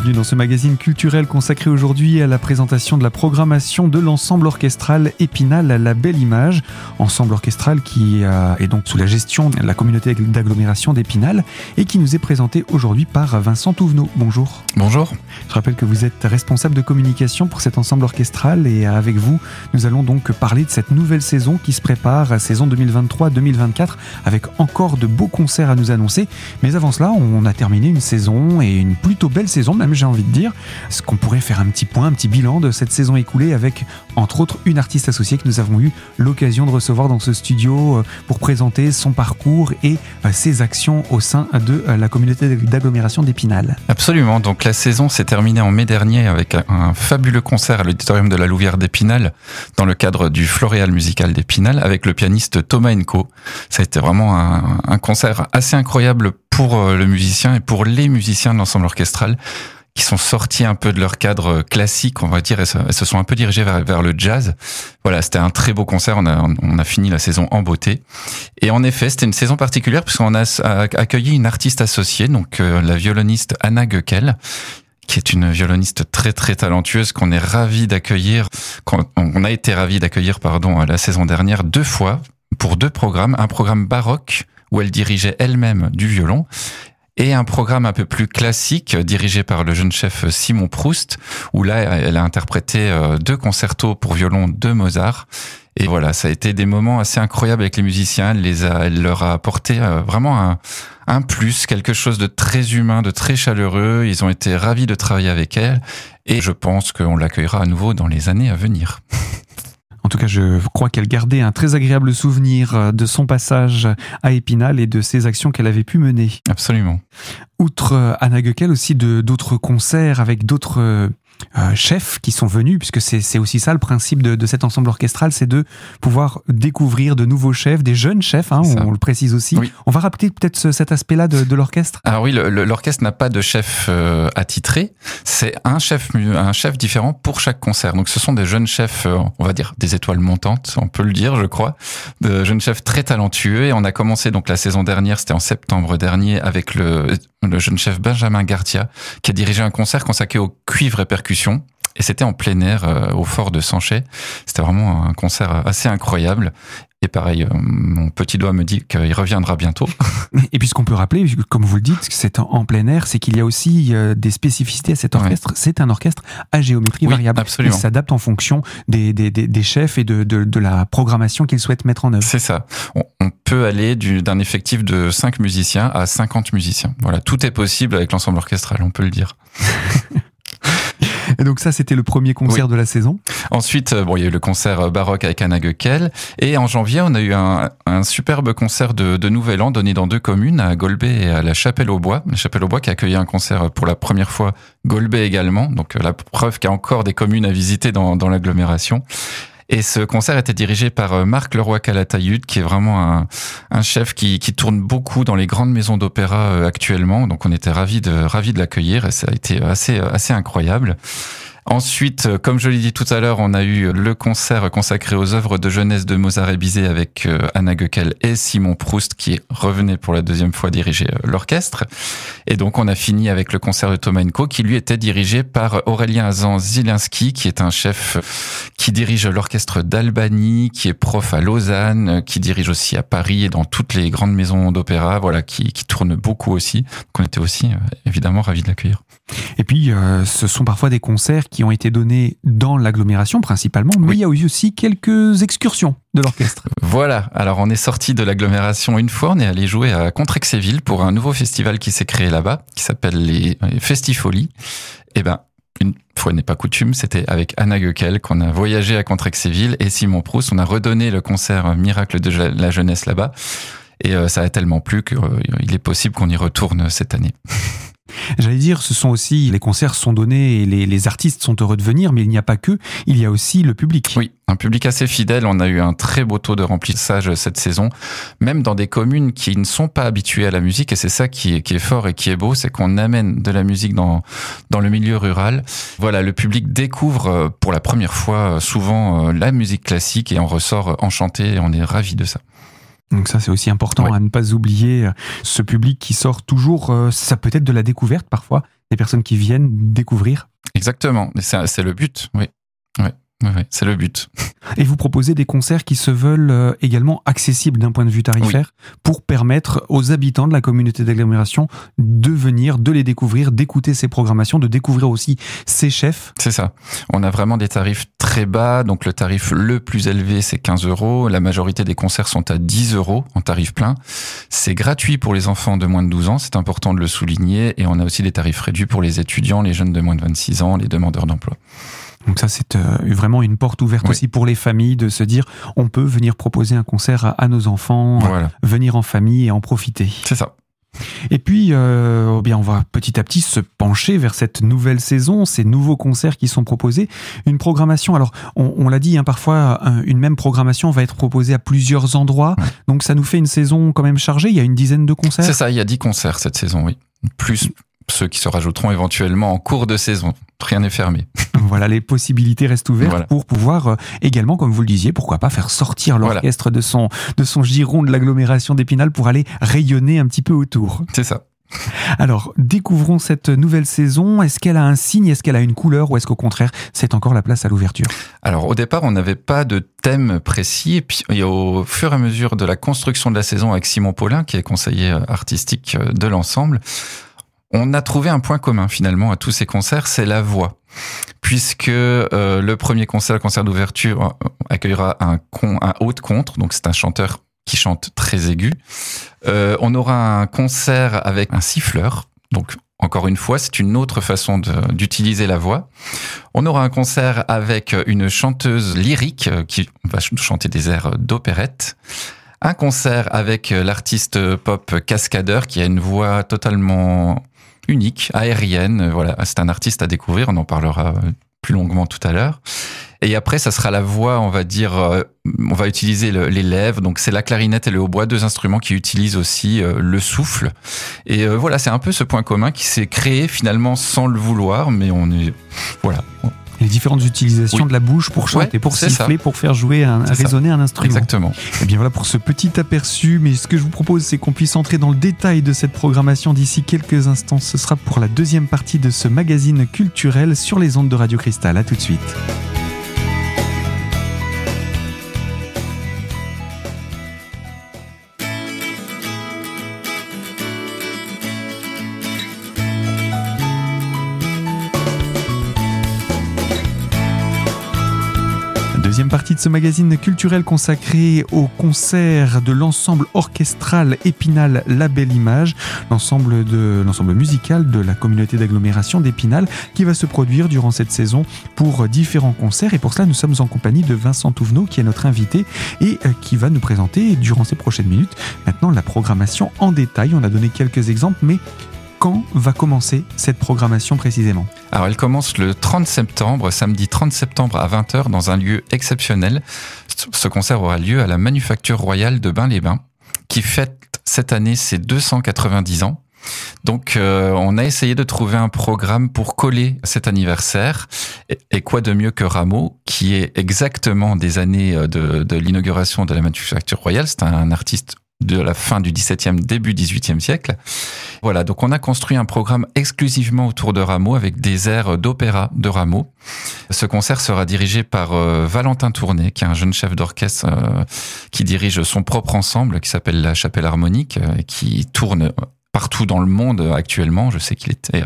bienvenue dans ce magazine culturel consacré aujourd'hui à la présentation de la programmation de l'ensemble orchestral Épinal La Belle Image, ensemble orchestral qui est donc sous la gestion de la communauté d'agglomération d'Épinal et qui nous est présenté aujourd'hui par Vincent Touvenot. Bonjour. Bonjour. Je rappelle que vous êtes responsable de communication pour cet ensemble orchestral et avec vous, nous allons donc parler de cette nouvelle saison qui se prépare, saison 2023-2024, avec encore de beaux concerts à nous annoncer. Mais avant cela, on a terminé une saison et une plutôt belle saison même j'ai envie de dire. Est-ce qu'on pourrait faire un petit point, un petit bilan de cette saison écoulée avec, entre autres, une artiste associée que nous avons eu l'occasion de recevoir dans ce studio euh, pour présenter son parcours et euh, ses actions au sein de euh, la communauté d'agglomération d'Épinal. Absolument. Donc la saison s'est terminée en mai dernier avec un fabuleux concert à l'auditorium de la Louvière d'Épinal dans le cadre du Floréal musical d'Épinal avec le pianiste Thomas Enco. Ça a été vraiment un, un concert assez incroyable pour le musicien et pour les musiciens de l'ensemble orchestral qui sont sortis un peu de leur cadre classique, on va dire, et se, sont un peu dirigés vers, le jazz. Voilà, c'était un très beau concert. On a, fini la saison en beauté. Et en effet, c'était une saison particulière puisqu'on a accueilli une artiste associée, donc euh, la violoniste Anna Göckel, qui est une violoniste très très talentueuse qu'on est ravi d'accueillir. On a été ravi d'accueillir, pardon, la saison dernière deux fois pour deux programmes, un programme baroque où elle dirigeait elle-même du violon et un programme un peu plus classique dirigé par le jeune chef Simon Proust, où là, elle a interprété euh, deux concertos pour violon de Mozart. Et voilà, ça a été des moments assez incroyables avec les musiciens. Elle, les a, elle leur a apporté euh, vraiment un, un plus, quelque chose de très humain, de très chaleureux. Ils ont été ravis de travailler avec elle. Et je pense qu'on l'accueillera à nouveau dans les années à venir. En tout cas, je crois qu'elle gardait un très agréable souvenir euh, de son passage à Épinal et de ses actions qu'elle avait pu mener. Absolument. Outre euh, Anna Göckel, aussi de d'autres concerts avec d'autres euh, chefs qui sont venus, puisque c'est aussi ça le principe de, de cet ensemble orchestral, c'est de pouvoir découvrir de nouveaux chefs, des jeunes chefs, hein, on, le précise aussi. On va rappeler peut-être cet aspect-là de, de l'orchestre. Alors oui, l'orchestre n'a pas de chef euh, attitré, c'est un chef, un chef différent pour chaque concert. Donc ce sont des jeunes chefs, euh, on va dire des étoiles montantes, on peut le dire, je crois, de jeunes chefs très talentueux. Et on a commencé donc la saison dernière, c'était en septembre dernier, avec le, le jeune chef Benjamin Gartia, qui a dirigé un concert consacré au cuivre et percussion. Et c'était en plein air euh, au fort de Sanchet. C'était vraiment un concert assez incroyable. Et pareil, euh, mon petit doigt me dit qu'il reviendra bientôt. Et puis ce qu'on peut rappeler, comme vous le dites, c'est en, plein air, c'est qu'il y a aussi euh, des spécificités à cet orchestre. C'est un orchestre à géométrie variable. Absolument. Il s'adapte en fonction des, des, des, chefs et de, de, de la programmation qu'ils souhaitent mettre en œuvre. C'est ça. On, on, peut aller d'un effectif de 5 musiciens à 50 musiciens. Voilà, tout est possible avec l'ensemble orchestral, on peut le dire. Et donc ça, c'était le premier concert de la saison. Ensuite, euh, bon, il y a eu le concert euh, baroque avec Anna Göckel. Et en janvier, on a eu un, un superbe concert de, de, Nouvel An donné dans deux communes, à Golbet et à la Chapelle-au-Bois. La Chapelle-au-Bois qui a accueilli un concert pour la première fois, Golbet également. Donc euh, la preuve qu'il y a encore des communes à visiter dans, dans l'agglomération. Et ce concert était dirigé par Marc Leroy Calatayud, qui est vraiment un, chef qui, qui, tourne beaucoup dans les grandes maisons d'opéra actuellement. Donc on était ravis de, ravis de l'accueillir et ça a été assez, assez incroyable. Ensuite, euh, comme je l'ai dit tout à l'heure, on a eu le concert consacré aux œuvres de jeunesse de Mozart et Bizet avec euh, Anna Göckel et Simon Proust qui revenait pour la deuxième fois diriger euh, l'orchestre. Et donc, on a fini avec le concert de Tomenko qui lui était dirigé par Aurélien Azan Zilinski qui est un chef qui dirige l'orchestre d'Albanie, qui est prof à Lausanne, qui dirige aussi à Paris et dans toutes les grandes maisons d'opéra, voilà, qui, qui tourne beaucoup aussi. Donc, on était aussi évidemment ravis de l'accueillir. Et puis, ce sont parfois des concerts qui ont été donnés dans l'agglomération principalement, mais il y a eu aussi quelques excursions de l'orchestre. Voilà, alors on est sorti de l'agglomération une fois, on est allé jouer à Contrexéville pour un nouveau festival qui s'est créé là-bas, qui s'appelle les Festifolies. Et eh ben, une fois n'est pas coutume, c'était avec Anna Göckel qu'on a voyagé à Contrexéville et Simon Proust, on a redonné le concert Miracle de la jeunesse là-bas. Et euh, ça a tellement plu qu'il euh, est possible qu'on y retourne cette année. J'allais dire, ce sont aussi, les concerts sont donnés et les, artistes sont heureux de venir, mais il n'y a pas que, il y a aussi le public. Oui, un public assez fidèle. On a eu un très beau taux de remplissage cette saison, même dans des communes qui ne sont pas habituées à la musique. Et c'est ça qui est, fort et qui est beau, c'est qu'on amène de la musique dans, dans le milieu rural. Voilà, le public découvre euh, pour la première fois euh, souvent euh, la musique classique et en ressort enchanté et on est ravis de ça. Donc ça c'est aussi important à ne pas oublier euh, ce public qui sort toujours, euh, ça peut être de la découverte parfois, des personnes qui viennent découvrir. Exactement, c'est le but, oui. Oui, c'est le but. Et vous proposez des concerts qui se veulent euh, également accessibles d'un point de vue tarifaire pour permettre aux habitants de la communauté d'agglomération de venir, de les découvrir, d'écouter ces programmations, de découvrir aussi ces chefs. C'est ça. On a vraiment des tarifs très bas. Donc le tarif le plus élevé, c'est 15 euros. La majorité des concerts sont à 10 euros en tarif plein. C'est gratuit pour les enfants de moins de 12 ans. C'est important de le souligner. Et on a aussi des tarifs réduits pour les étudiants, les jeunes de moins de 26 ans, les demandeurs d'emploi. Donc ça, c'est euh, vraiment une porte ouverte aussi pour les familles de se dire, on peut venir proposer un concert à, nos enfants, venir en famille et en profiter. C'est ça. Et puis, euh, eh bien, on va petit à petit se pencher vers cette nouvelle saison, ces nouveaux concerts qui sont proposés. Une programmation, alors on, l'a dit, hein, parfois une même programmation va être proposée à plusieurs endroits. Donc ça nous fait une saison quand même chargée. Il y a une dizaine de concerts. C'est ça, il y a dix concerts cette saison, oui. Plus ceux qui se rajouteront éventuellement en cours de saison. Rien n'est fermé. Voilà, les possibilités restent ouvertes pour pouvoir euh, également, comme vous le disiez, pourquoi pas faire sortir l'orchestre de son de son giron de l'agglomération d'Épinal pour aller rayonner un petit peu autour. C'est ça. Alors, découvrons cette nouvelle saison. Est-ce qu'elle a un signe? Est-ce qu'elle a une couleur? Ou est-ce qu'au contraire, c'est encore la place à l'ouverture? Alors, au départ, on n'avait pas de thème précis. Et puis, au fur et à mesure de la construction de la saison avec Simon Paulin, qui est conseiller artistique de l'ensemble, on a trouvé un point commun finalement à tous ces concerts, c'est la voix. Puisque euh, le premier concert, le concert d'ouverture, euh, accueillera un, con, un haut de contre, donc c'est un chanteur qui chante très aigu. Euh, on aura un concert avec un siffleur, donc encore une fois, c'est une autre façon d'utiliser la voix. On aura un concert avec une chanteuse lyrique qui va chanter des airs d'opérette un concert avec l'artiste pop Cascadeur qui a une voix totalement unique, aérienne. Voilà, c'est un artiste à découvrir. On en parlera plus longuement tout à l'heure. Et après, ça sera la voix, on va dire, euh, on va utiliser les lèvres. Donc, c'est la clarinette et le hautbois, deux instruments qui utilisent aussi euh, le souffle. Et euh, voilà, c'est un peu ce point commun qui s'est créé finalement sans le vouloir, mais on est, voilà, les différentes utilisations de la bouche pour chanter, pour siffler, pour faire jouer, un, résonner un instrument. Exactement. Et eh bien voilà pour ce petit aperçu. Mais ce que je vous propose, c'est qu'on puisse entrer dans le détail de cette programmation d'ici quelques instants. Ce sera pour la deuxième partie de ce magazine culturel sur les ondes de Radio Cristal. À tout de suite. Deuxième partie de ce magazine culturel consacré au concert de l'ensemble orchestral Épinal La Belle Image, l'ensemble l'ensemble musical de la communauté d'agglomération d'Épinal qui va se produire durant cette saison pour différents concerts. Et pour cela, nous sommes en compagnie de Vincent Touvenot qui est notre invité et euh, qui va nous présenter durant ces prochaines minutes maintenant la programmation en détail. On a donné quelques exemples, mais quand va commencer cette programmation précisément? Alors elle commence le 30 septembre, samedi 30 septembre à 20h dans un lieu exceptionnel. Ce concert aura lieu à la Manufacture Royale de Bain-les-Bains qui fête cette année ses 290 ans. Donc, euh, on a essayé de trouver un programme pour coller cet anniversaire. Et, quoi de mieux que Rameau, qui est exactement des années euh, de, de l'inauguration de la Manufacture Royale. C'est un artiste de la fin du XVIIe, début XVIIIe siècle. Voilà, donc on a construit un programme exclusivement autour de Rameau avec des airs d'opéra de Rameau. Ce concert sera dirigé par euh, Valentin Tourné, qui est un jeune chef d'orchestre euh, qui dirige son propre ensemble qui s'appelle la Chapelle Harmonique euh, qui tourne partout dans le monde actuellement. Je sais qu'il était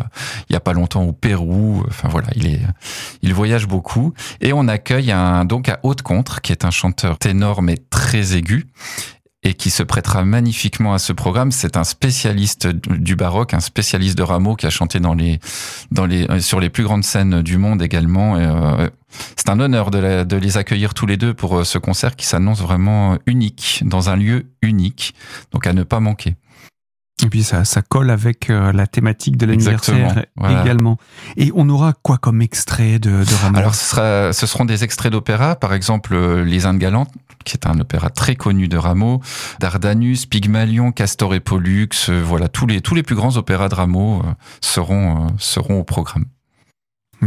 il y a pas longtemps au Pérou. Enfin voilà, il est il voyage beaucoup et on accueille un donc à Haute Contre qui est un chanteur ténor mais très aigu et qui se prêtera magnifiquement à ce programme. C'est un spécialiste du baroque, un spécialiste de Rameau qui a chanté dans les, dans les, euh, sur les plus grandes scènes du monde également. Euh, c'est un honneur de, les accueillir tous les deux pour euh, ce concert qui s'annonce vraiment unique, dans un lieu unique, donc à ne pas manquer. Et puis ça, ça colle avec la thématique de l'anniversaire également. Et on aura quoi comme extrait de, de Rameau Alors ce, sera, ce seront des extraits d'opéra, par exemple Les Indes galantes, qui est un opéra très connu de Rameau, Dardanus, Pygmalion, Castor et Pollux, euh, voilà, tous les, tous les plus grands opéras de Rameau euh, seront, euh, seront au programme.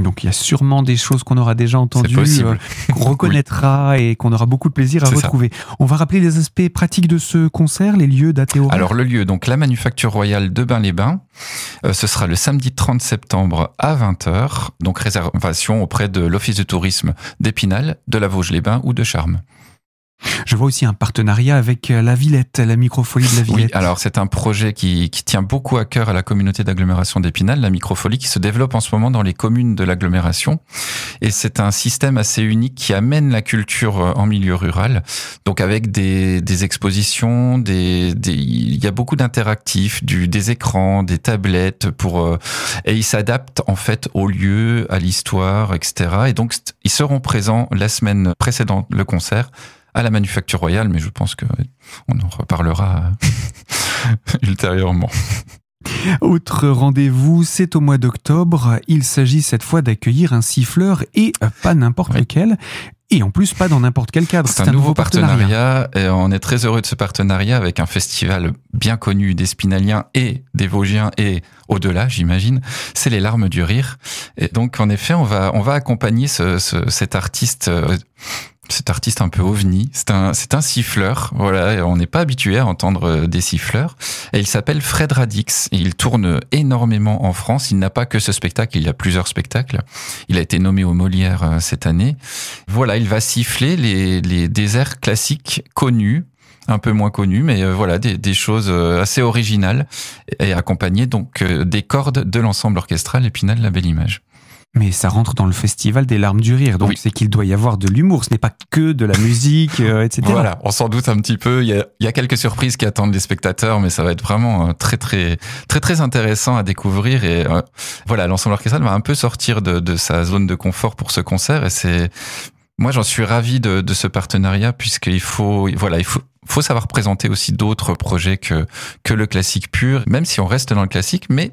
Donc il y a sûrement des choses qu'on aura déjà entendues, euh, qu'on reconnaîtra et qu'on aura beaucoup de plaisir à retrouver. On va rappeler les aspects pratiques de ce concert, les lieux, dates et Alors le lieu, donc la Manufacture Royale de Bain-les-Bains, euh, ce sera le samedi 30 septembre à 20h, donc réservation auprès de l'Office de tourisme d'Épinal, de la Vosges-les-Bains ou de Charmes. Je vois aussi un partenariat avec euh, la Villette, la microfolie de la Villette. Oui, alors c'est un projet qui, qui, tient beaucoup à cœur à la communauté d'agglomération d'Épinal, la microfolie qui se développe en ce moment dans les communes de l'agglomération. Et c'est un système assez unique qui amène la culture euh, en milieu rural. Donc avec des, des expositions, des, des, il y a beaucoup d'interactifs, des écrans, des tablettes pour, euh, et ils s'adaptent en fait au lieu, à l'histoire, etc. Et donc ils seront présents la semaine précédente, le concert à la Manufacture Royale, mais je pense que on en reparlera ultérieurement. Autre rendez-vous, c'est au mois d'octobre. Il s'agit cette fois d'accueillir un siffleur et pas n'importe lequel. Et en plus, pas dans n'importe quel cadre. C'est un, nouveau partenariat. et on est très heureux de ce partenariat avec un festival bien connu des Spinaliens et des Vosgiens et au-delà, j'imagine. C'est les Larmes du Rire. Et donc, en effet, on va, on va accompagner ce, cet artiste euh, cet artiste un peu ovni. C'est un, c'est un siffleur. Voilà, on n'est pas habitué à entendre euh, des siffleurs. Et il s'appelle Fred Radix. Il tourne énormément en France. Il n'a pas que ce spectacle, il a plusieurs spectacles. Il a été nommé au Molière euh, cette année. Voilà, il va siffler les, les déserts classiques connus un peu moins connus, mais euh, voilà des, des, choses assez originales et accompagnées donc des cordes de l'ensemble orchestral Épinal La Belle Image. Mais ça rentre dans le festival des larmes du rire, donc c'est qu'il doit y avoir de l'humour, ce n'est pas que de la musique, euh, etc. Voilà, on s'en doute un petit peu, il y, a, il y, a, quelques surprises qui attendent les spectateurs, mais ça va être vraiment euh, très très très très intéressant à découvrir. Et euh, voilà, l'ensemble orchestral va un peu sortir de, de, sa zone de confort pour ce concert. Et c'est moi j'en suis ravi de, de ce partenariat puisqu'il faut voilà il faut faut savoir présenter aussi d'autres projets que que le classique pur, même si on reste dans le classique, mais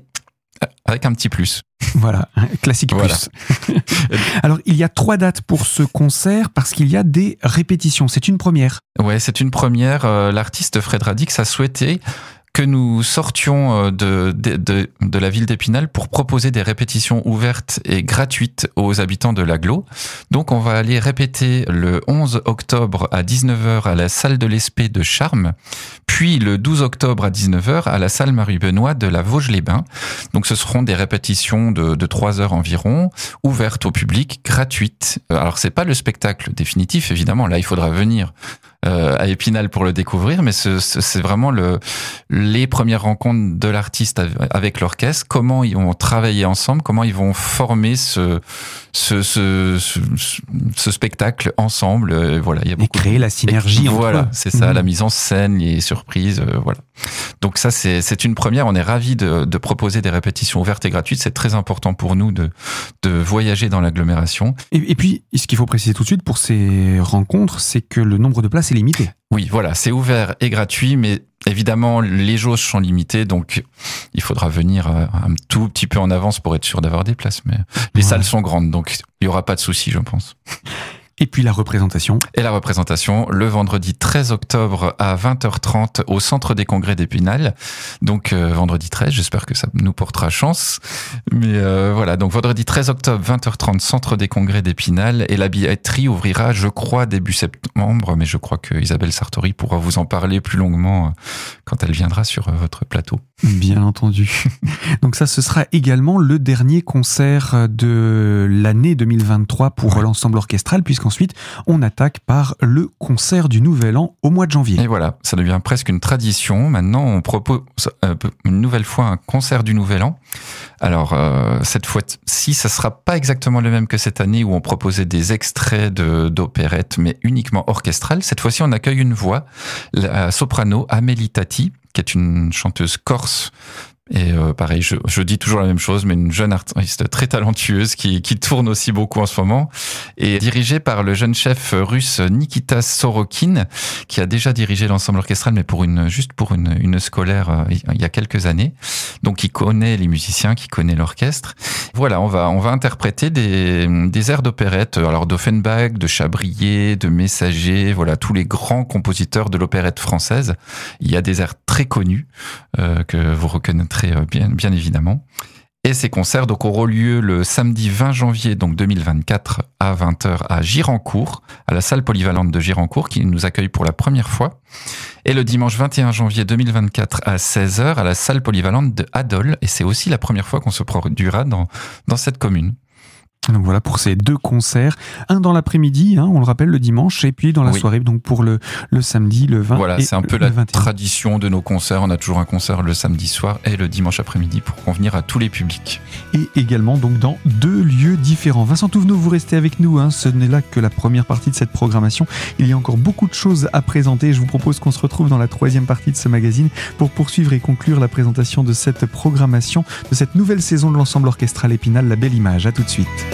avec un petit plus. Voilà, classique plus. Alors, il y a trois dates pour ce concert parce qu'il y a des répétitions. C'est une première. Ouais, c'est une première. Euh, l'artiste Fred Radix a souhaité que nous sortions euh, de, de, de, la ville d'Épinal pour proposer des répétitions ouvertes et gratuites aux habitants de l'aglo. Donc on va aller répéter le 11 octobre à 19h à la salle de l'Espée de Charmes, puis le 12 octobre à 19h à la salle Marie-Benoît de la Vosges-les-Bains. Donc ce seront des répétitions de, de 3 heures environ, ouvertes au public, gratuites. Euh, alors c'est pas le spectacle définitif évidemment, là il faudra venir euh, à Épinal pour le découvrir, mais c'est vraiment le, les premières rencontres de l'artiste avec l'orchestre, comment ils vont travailler ensemble, comment ils vont former ce, ce, ce, ce, spectacle ensemble? Euh, voilà, il y a beaucoup Et créer la synergie. voilà, c'est ça, la mhm. mise en scène, les surprises, euh, voilà. Donc ça, c'est une première. On est ravis de, de, proposer des répétitions ouvertes et gratuites. C'est très important pour nous de, de voyager dans l'agglomération. Et, et, puis, ce qu'il faut préciser tout de suite pour ces rencontres, c'est que le nombre de places est limité. Oui, voilà, c'est ouvert et gratuit, mais évidemment, les jauges sont limitées, donc il faudra venir euh, un tout petit peu en avance pour être sûr d'avoir des places. Mais les salles sont grandes, donc il n'y aura pas de souci, je pense. Et puis la représentation. Et la représentation le vendredi 13 octobre à 20h30 au centre des congrès d'Épinal. Donc euh, vendredi 13, j'espère que ça nous portera chance. Mais euh, voilà, donc vendredi 13 octobre 20h30 centre des congrès d'Épinal et la billetterie ouvrira je crois début septembre, mais je crois que Isabelle Sartori pourra vous en parler plus longuement euh, quand elle viendra sur votre plateau. Bien entendu. donc ça ce sera également le dernier concert de l'année 2023 pour l'ensemble orchestral puisque Ensuite, on attaque par le concert du Nouvel An au mois de janvier. Et voilà, ça devient presque une tradition. Maintenant, on propose euh, une nouvelle fois un concert du Nouvel An. Alors, euh, cette fois-ci, ça sera pas exactement le même que cette année où on proposait des extraits d'opérettes, mais uniquement orchestrales. Cette fois-ci, on accueille une voix, la soprano Amélie Tati, qui est une chanteuse corse et euh, pareil, je, je, dis toujours la même chose, mais une jeune artiste très talentueuse qui, qui tourne aussi beaucoup en ce moment, et dirigée par le jeune chef russe Nikita Sorokin, qui a déjà dirigé l'ensemble orchestral, mais pour une juste pour une, une scolaire euh, il y a quelques années. Donc, il connaît les musiciens, qui connaît l'orchestre. Voilà, on va on va interpréter des, des airs d'opérette, alors d'Offenbach, de Chabrier, de Messager, voilà tous les grands compositeurs de l'opérette française. Il y a des airs très connus euh, que vous reconnaîtrez euh, bien, évidemment. Et ces concerts donc auront lieu le samedi 20 janvier donc 2024 à 20h à Girancourt, à la salle polyvalente de Girancourt qui nous accueille pour la première fois. Et le dimanche 21 janvier 2024 à 16h à la salle polyvalente de Adol. Et c'est aussi la première fois qu'on se produira dans, dans cette commune. Donc voilà pour ces deux concerts, un dans l'après-midi, hein, on le rappelle le dimanche, et puis dans la soirée donc pour le, le samedi, le 20. Voilà, c'est un peu la tradition de nos concerts. On a toujours un concert le samedi soir et le dimanche après-midi pour convenir à tous les publics. Et également donc dans deux lieux différents. Vincent Touvenot, vous restez avec nous. Hein, ce n'est là que la première partie de cette programmation. Il y a encore beaucoup de choses à présenter. Je vous propose qu'on se retrouve dans la troisième partie de ce magazine pour poursuivre et conclure la présentation de cette programmation de cette nouvelle saison de l'ensemble orchestral Épinal, la belle image. À tout de suite.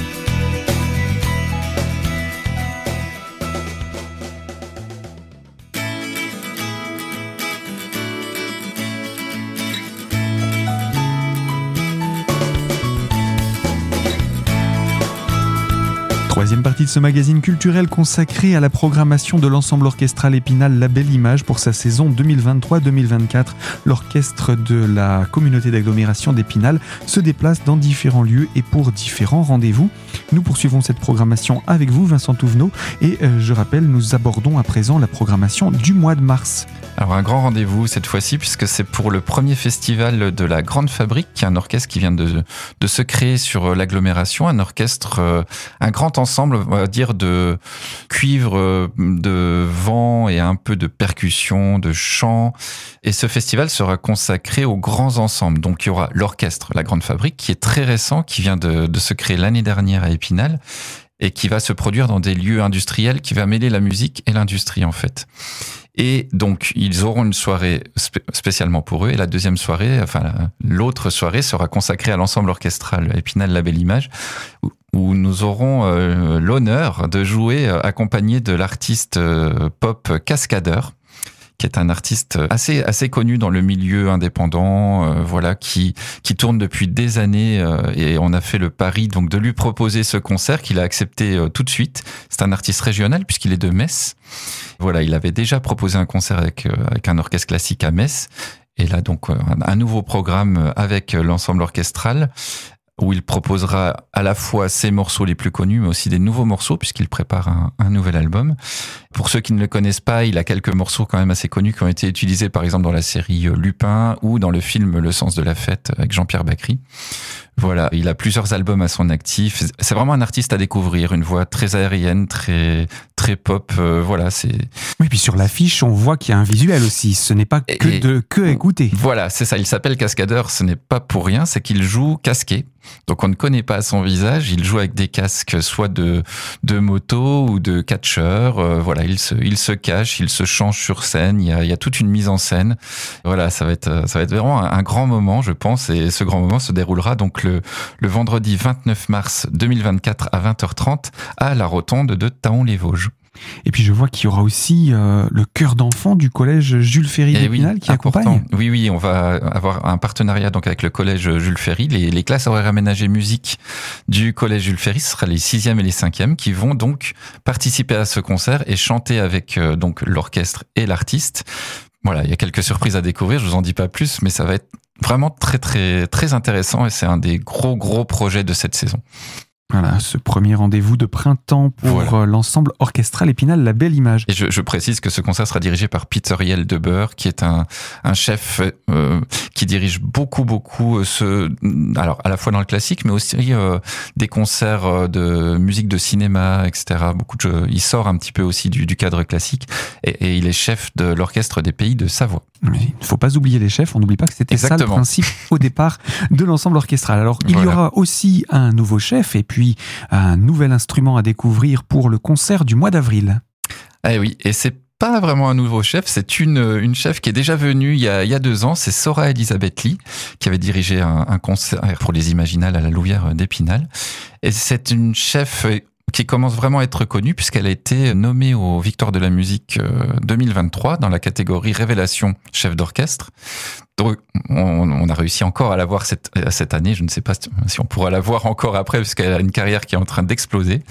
Troisième partie de ce magazine culturel consacré à la programmation de l'ensemble orchestral Épinal La Belle Image pour sa saison 2023-2024. L'orchestre de la communauté d'agglomération d'Épinal se déplace dans différents lieux et pour différents rendez-vous. Nous poursuivons cette programmation avec vous, Vincent Touvenot, et euh, je rappelle, nous abordons à présent la programmation du mois de mars. Alors un grand rendez-vous cette fois-ci puisque c'est pour le premier festival de la Grande Fabrique, un orchestre qui vient de, se créer sur l'agglomération, un orchestre, euh, un grand ensemble ensemble, on va dire, de cuivre, euh, de vent et un peu de percussion, de chant. Et ce festival sera consacré aux grands ensembles. Donc il y aura l'orchestre, la Grande Fabrique, qui est très récent, qui vient de, se créer l'année dernière à Épinal et qui va se produire dans des lieux industriels, qui va mêler la musique et l'industrie en fait. Et donc, ils auront une soirée spécialement pour eux. Et la deuxième soirée, enfin, l'autre soirée sera consacrée à l'ensemble orchestral Épinal La Belle Image, nous aurons euh, l'honneur de jouer euh, accompagné de l'artiste euh, pop Cascadeur qui est un artiste assez assez connu dans le milieu indépendant, voilà, qui qui tourne depuis des années et on a fait le pari donc de lui proposer ce concert qu'il a accepté tout de suite. C'est un artiste régional puisqu'il est de Metz. Voilà, il avait déjà proposé un concert avec avec un orchestre classique à Metz. Et là, donc, un nouveau programme avec l'ensemble orchestral où il proposera à la fois ses morceaux les plus connus, mais aussi des nouveaux morceaux, puisqu'il prépare un, nouvel album. Pour ceux qui ne le connaissent pas, il a quelques morceaux quand même assez connus qui ont été utilisés, par exemple, dans la série Lupin ou dans le film Le sens de la fête avec Jean-Pierre Bacry. Voilà, il a plusieurs albums à son actif. C'est vraiment un artiste à découvrir, une voix très aérienne, très très pop. Euh, voilà, c'est. Oui, puis sur l'affiche, on voit qu'il y a un visuel aussi. Ce n'est pas que de que écouter. Voilà, c'est ça. Il s'appelle Cascadeur. Ce n'est pas pour rien. C'est qu'il joue casqué. Donc on ne connaît pas son visage. Il joue avec des casques, soit de de moto ou de catcheur. Euh, voilà, il se il se cache, il se change sur scène. Il y a il y a toute une mise en scène. Voilà, ça va être ça va être vraiment un, un grand moment, je pense. Et ce grand moment se déroulera donc le le, vendredi 29 mars 2024 à 20h30 à la rotonde de Taon-les-Vosges. Et puis je vois qu'il y aura aussi euh, le cœur d'enfant du collège Jules Ferry eh d'Épinal qui accompagne. Oui, oui, on va avoir un partenariat donc avec le collège Jules Ferry. Les, les classes horaires aménagées musique du collège Jules Ferry, ce sera les sixièmes et les cinquièmes qui vont donc participer à ce concert et chanter avec euh, donc l'orchestre et l'artiste. Voilà, il y a quelques surprises à découvrir, je vous en dis pas plus, mais ça va être vraiment très très très intéressant et c'est un des gros gros projets de cette saison. Voilà, ce premier rendez-vous de printemps pour euh, l'ensemble orchestral Épinal La Belle Image. Et je, je, précise que ce concert sera dirigé par Peter Yel Deber, qui est un, un chef euh, qui dirige beaucoup, beaucoup euh, ce, alors à la fois dans le classique, mais aussi euh, des concerts euh, de musique de cinéma, etc. Beaucoup de, il sort un petit peu aussi du, du cadre classique, et, et, il est chef de l'orchestre des Pays de Savoie. Mais il ne faut pas oublier les chefs. On n'oublie pas que c'était ça le principe au départ de l'ensemble orchestral. Alors il voilà. y aura aussi un nouveau chef et puis un nouvel instrument à découvrir pour le concert du mois d'avril. Eh oui, et c'est pas vraiment un nouveau chef, c'est une, une chef qui est déjà venue il y a, il y a deux ans, c'est Sora Elisabeth Lee, qui avait dirigé un, un concert pour les Imaginales à la Louvière d'Épinal. Et c'est une chef qui commence vraiment à être connue puisqu'elle a été nommée aux Victoires de la musique 2023 dans la catégorie Révélation chef d'orchestre. Donc, on, a réussi encore à la voir cette, cette année. Je ne sais pas si on pourra la voir encore après, puisqu'elle a une carrière qui est en train d'exploser.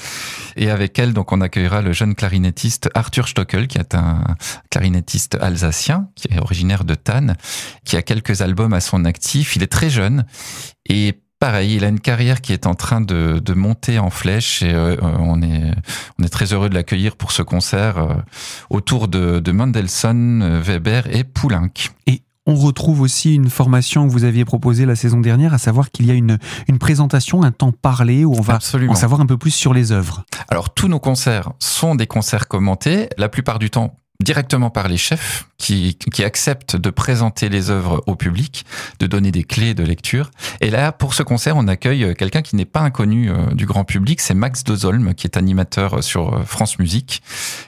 Et avec elle, donc, on accueillera le jeune clarinettiste Arthur Stockel, qui est un clarinettiste alsacien, qui est originaire de Tannes, qui a quelques albums à son actif. Il est très jeune et pareil, il a une carrière qui est en train de, de monter en flèche et euh, on est on est très heureux de l'accueillir pour ce concert euh, autour de, de Mendelssohn, Weber et Poulenc. Et on retrouve aussi une formation que vous aviez proposée la saison dernière, à savoir qu'il y a une, une présentation, un temps parlé où on va en savoir un peu plus sur les œuvres. Alors tous nos concerts sont des concerts commentés, la plupart du temps directement par les chefs qui, qui acceptent de présenter les œuvres au public, de donner des clés de lecture. Et là, pour ce concert, on accueille quelqu'un qui n'est pas inconnu euh, du grand public, c'est Max Dozolm, qui est animateur sur euh, France Musique,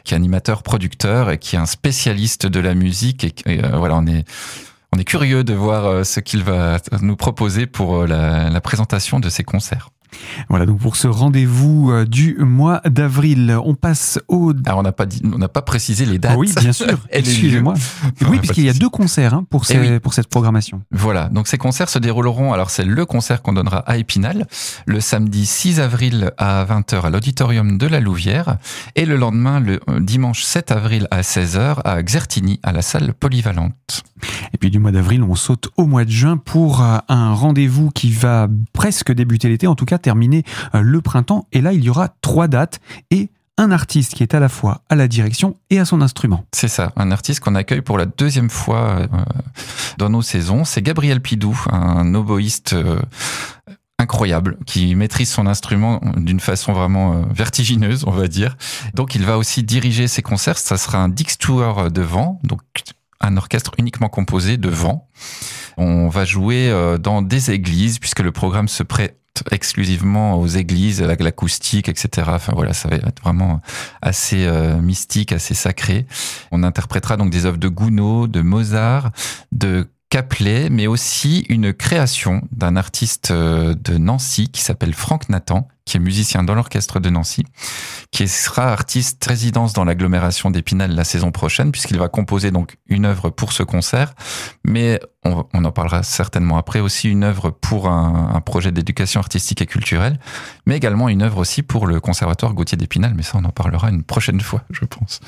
qui est animateur, producteur et qui est un spécialiste de la musique. Et, euh, voilà, on est on est curieux de voir ce qu'il va nous proposer pour la, la présentation de ses concerts. Voilà donc pour ce rendez-vous euh, du mois d'avril, on passe au. Alors ah, on n'a pas dit, on n'a pas précisé les dates. Oui, bien sûr. Excusez-moi. Oui, puisqu'il y a deux concerts hein, pour, eh pour cette programmation. Voilà, donc ces concerts se dérouleront. Alors c'est le concert qu'on donnera à Épinal le samedi 6 avril à 20h à l'auditorium de la Louvière et le lendemain le euh, dimanche 7 avril à 16h à Xertigny à la salle polyvalente. Et puis du mois d'avril, on saute au mois de juin pour euh, un rendez-vous qui va presque débuter l'été, en tout cas terminer euh, le printemps. Et là, il y aura trois dates et un artiste qui est à la fois à la direction et à son instrument. C'est ça, un artiste qu'on accueille pour la deuxième fois euh, dans nos saisons. C'est Gabriel Pidou, un oboïste incroyable, qui maîtrise son instrument d'une façon vraiment vertigineuse, on va dire. Donc il va aussi diriger ses concerts. Ça sera un Dix Tour de vent, donc un orchestre uniquement composé de vent. On va jouer euh, dans des églises puisque le programme se prête exclusivement aux églises, avec l'acoustique, etc. Enfin voilà, ça va être vraiment assez euh, mystique, assez sacré. On interprétera donc des œuvres de Gounod, de Mozart, de Caplet, mais aussi une création d'un artiste euh, de Nancy qui s'appelle Franck Nathan, qui est musicien dans l'orchestre de Nancy, qui sera artiste résidence dans l'agglomération d'Épinal la saison prochaine, puisqu'il va composer donc une œuvre pour ce concert, mais on, en parlera certainement après, aussi une œuvre pour un, projet d'éducation artistique et culturelle, mais également une œuvre aussi pour le conservatoire Gauthier d'Épinal, mais ça on en parlera une prochaine fois, je pense.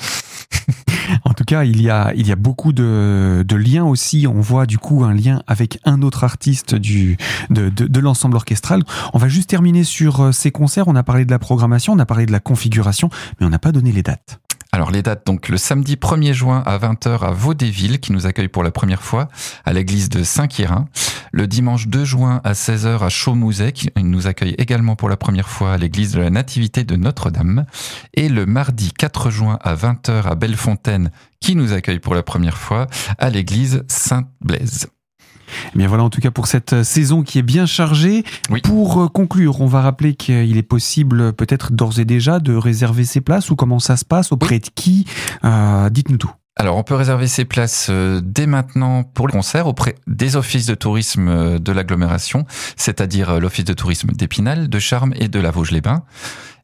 en tout cas, il y a, il y a beaucoup de, de, liens aussi. On voit du coup un lien avec un autre artiste du, de, de, l'ensemble orchestral. On va juste terminer sur euh, concerts. On a parlé de la programmation, on a parlé de la configuration, mais on n'a pas donné les dates. Alors les dates, donc le samedi 1er juin à 20h à Vaudéville, qui nous accueille pour la première fois à l'église de Saint-Quirin. Le dimanche 2 juin à 16h à Chaumouzet, qui nous accueille également pour la première fois à l'église de la Nativité de Notre-Dame. Et le mardi 4 juin à 20h à Bellefontaine, qui nous accueille pour la première fois à l'église Sainte-Blaise. Eh bien voilà en tout cas pour cette saison qui est bien chargée. Pour euh, conclure, on va rappeler qu'il est possible peut-être d'ores et déjà de réserver ses places ou comment ça se passe, auprès de qui euh, Dites-nous tout. Alors, on peut réserver ses places euh, dès maintenant pour le concert auprès des offices de tourisme de l'agglomération, c'est-à-dire l'office de tourisme d'Épinal, de Charmes et de la Vosges-les-Bains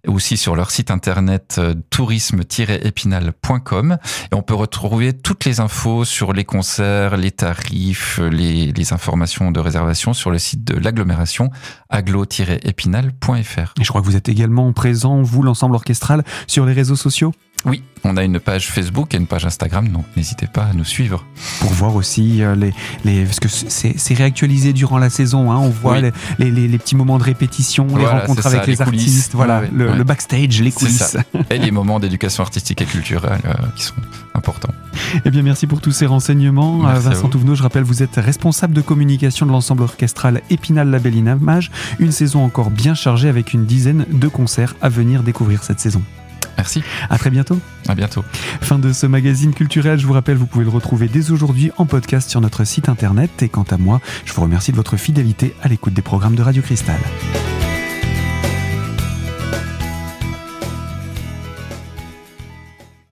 aussi sur leur site internet euh, tourisme-épinal.com et on peut retrouver toutes les infos sur les concerts, les tarifs, les, les informations de réservation sur le site de l'agglomération aglo-épinal.fr. Et je crois que vous êtes également présent, vous, l'ensemble orchestral, sur les réseaux sociaux? Oui, on a une page Facebook et une page Instagram, donc n'hésitez pas à nous suivre. Pour voir aussi euh, les, les parce que c'est réactualisé durant la saison, hein, on voit les, les, les, petits moments de répétition, les rencontres avec les, artistes, voilà, le, backstage, les coulisses. Et les moments d'éducation artistique et culturelle euh, qui sont importants. Eh bien, merci pour tous ces renseignements. Euh, Vincent Touvenot, je rappelle, vous êtes responsable de communication de l'ensemble orchestral Épinal Label Image. Une saison encore bien chargée avec une dizaine de concerts à venir découvrir cette saison. Merci. À très bientôt. À bientôt. Fin de ce magazine culturel. Je vous rappelle, vous pouvez le retrouver dès aujourd'hui en podcast sur notre site internet. Et quant à moi, je vous remercie de votre fidélité à l'écoute des programmes de Radio Cristal.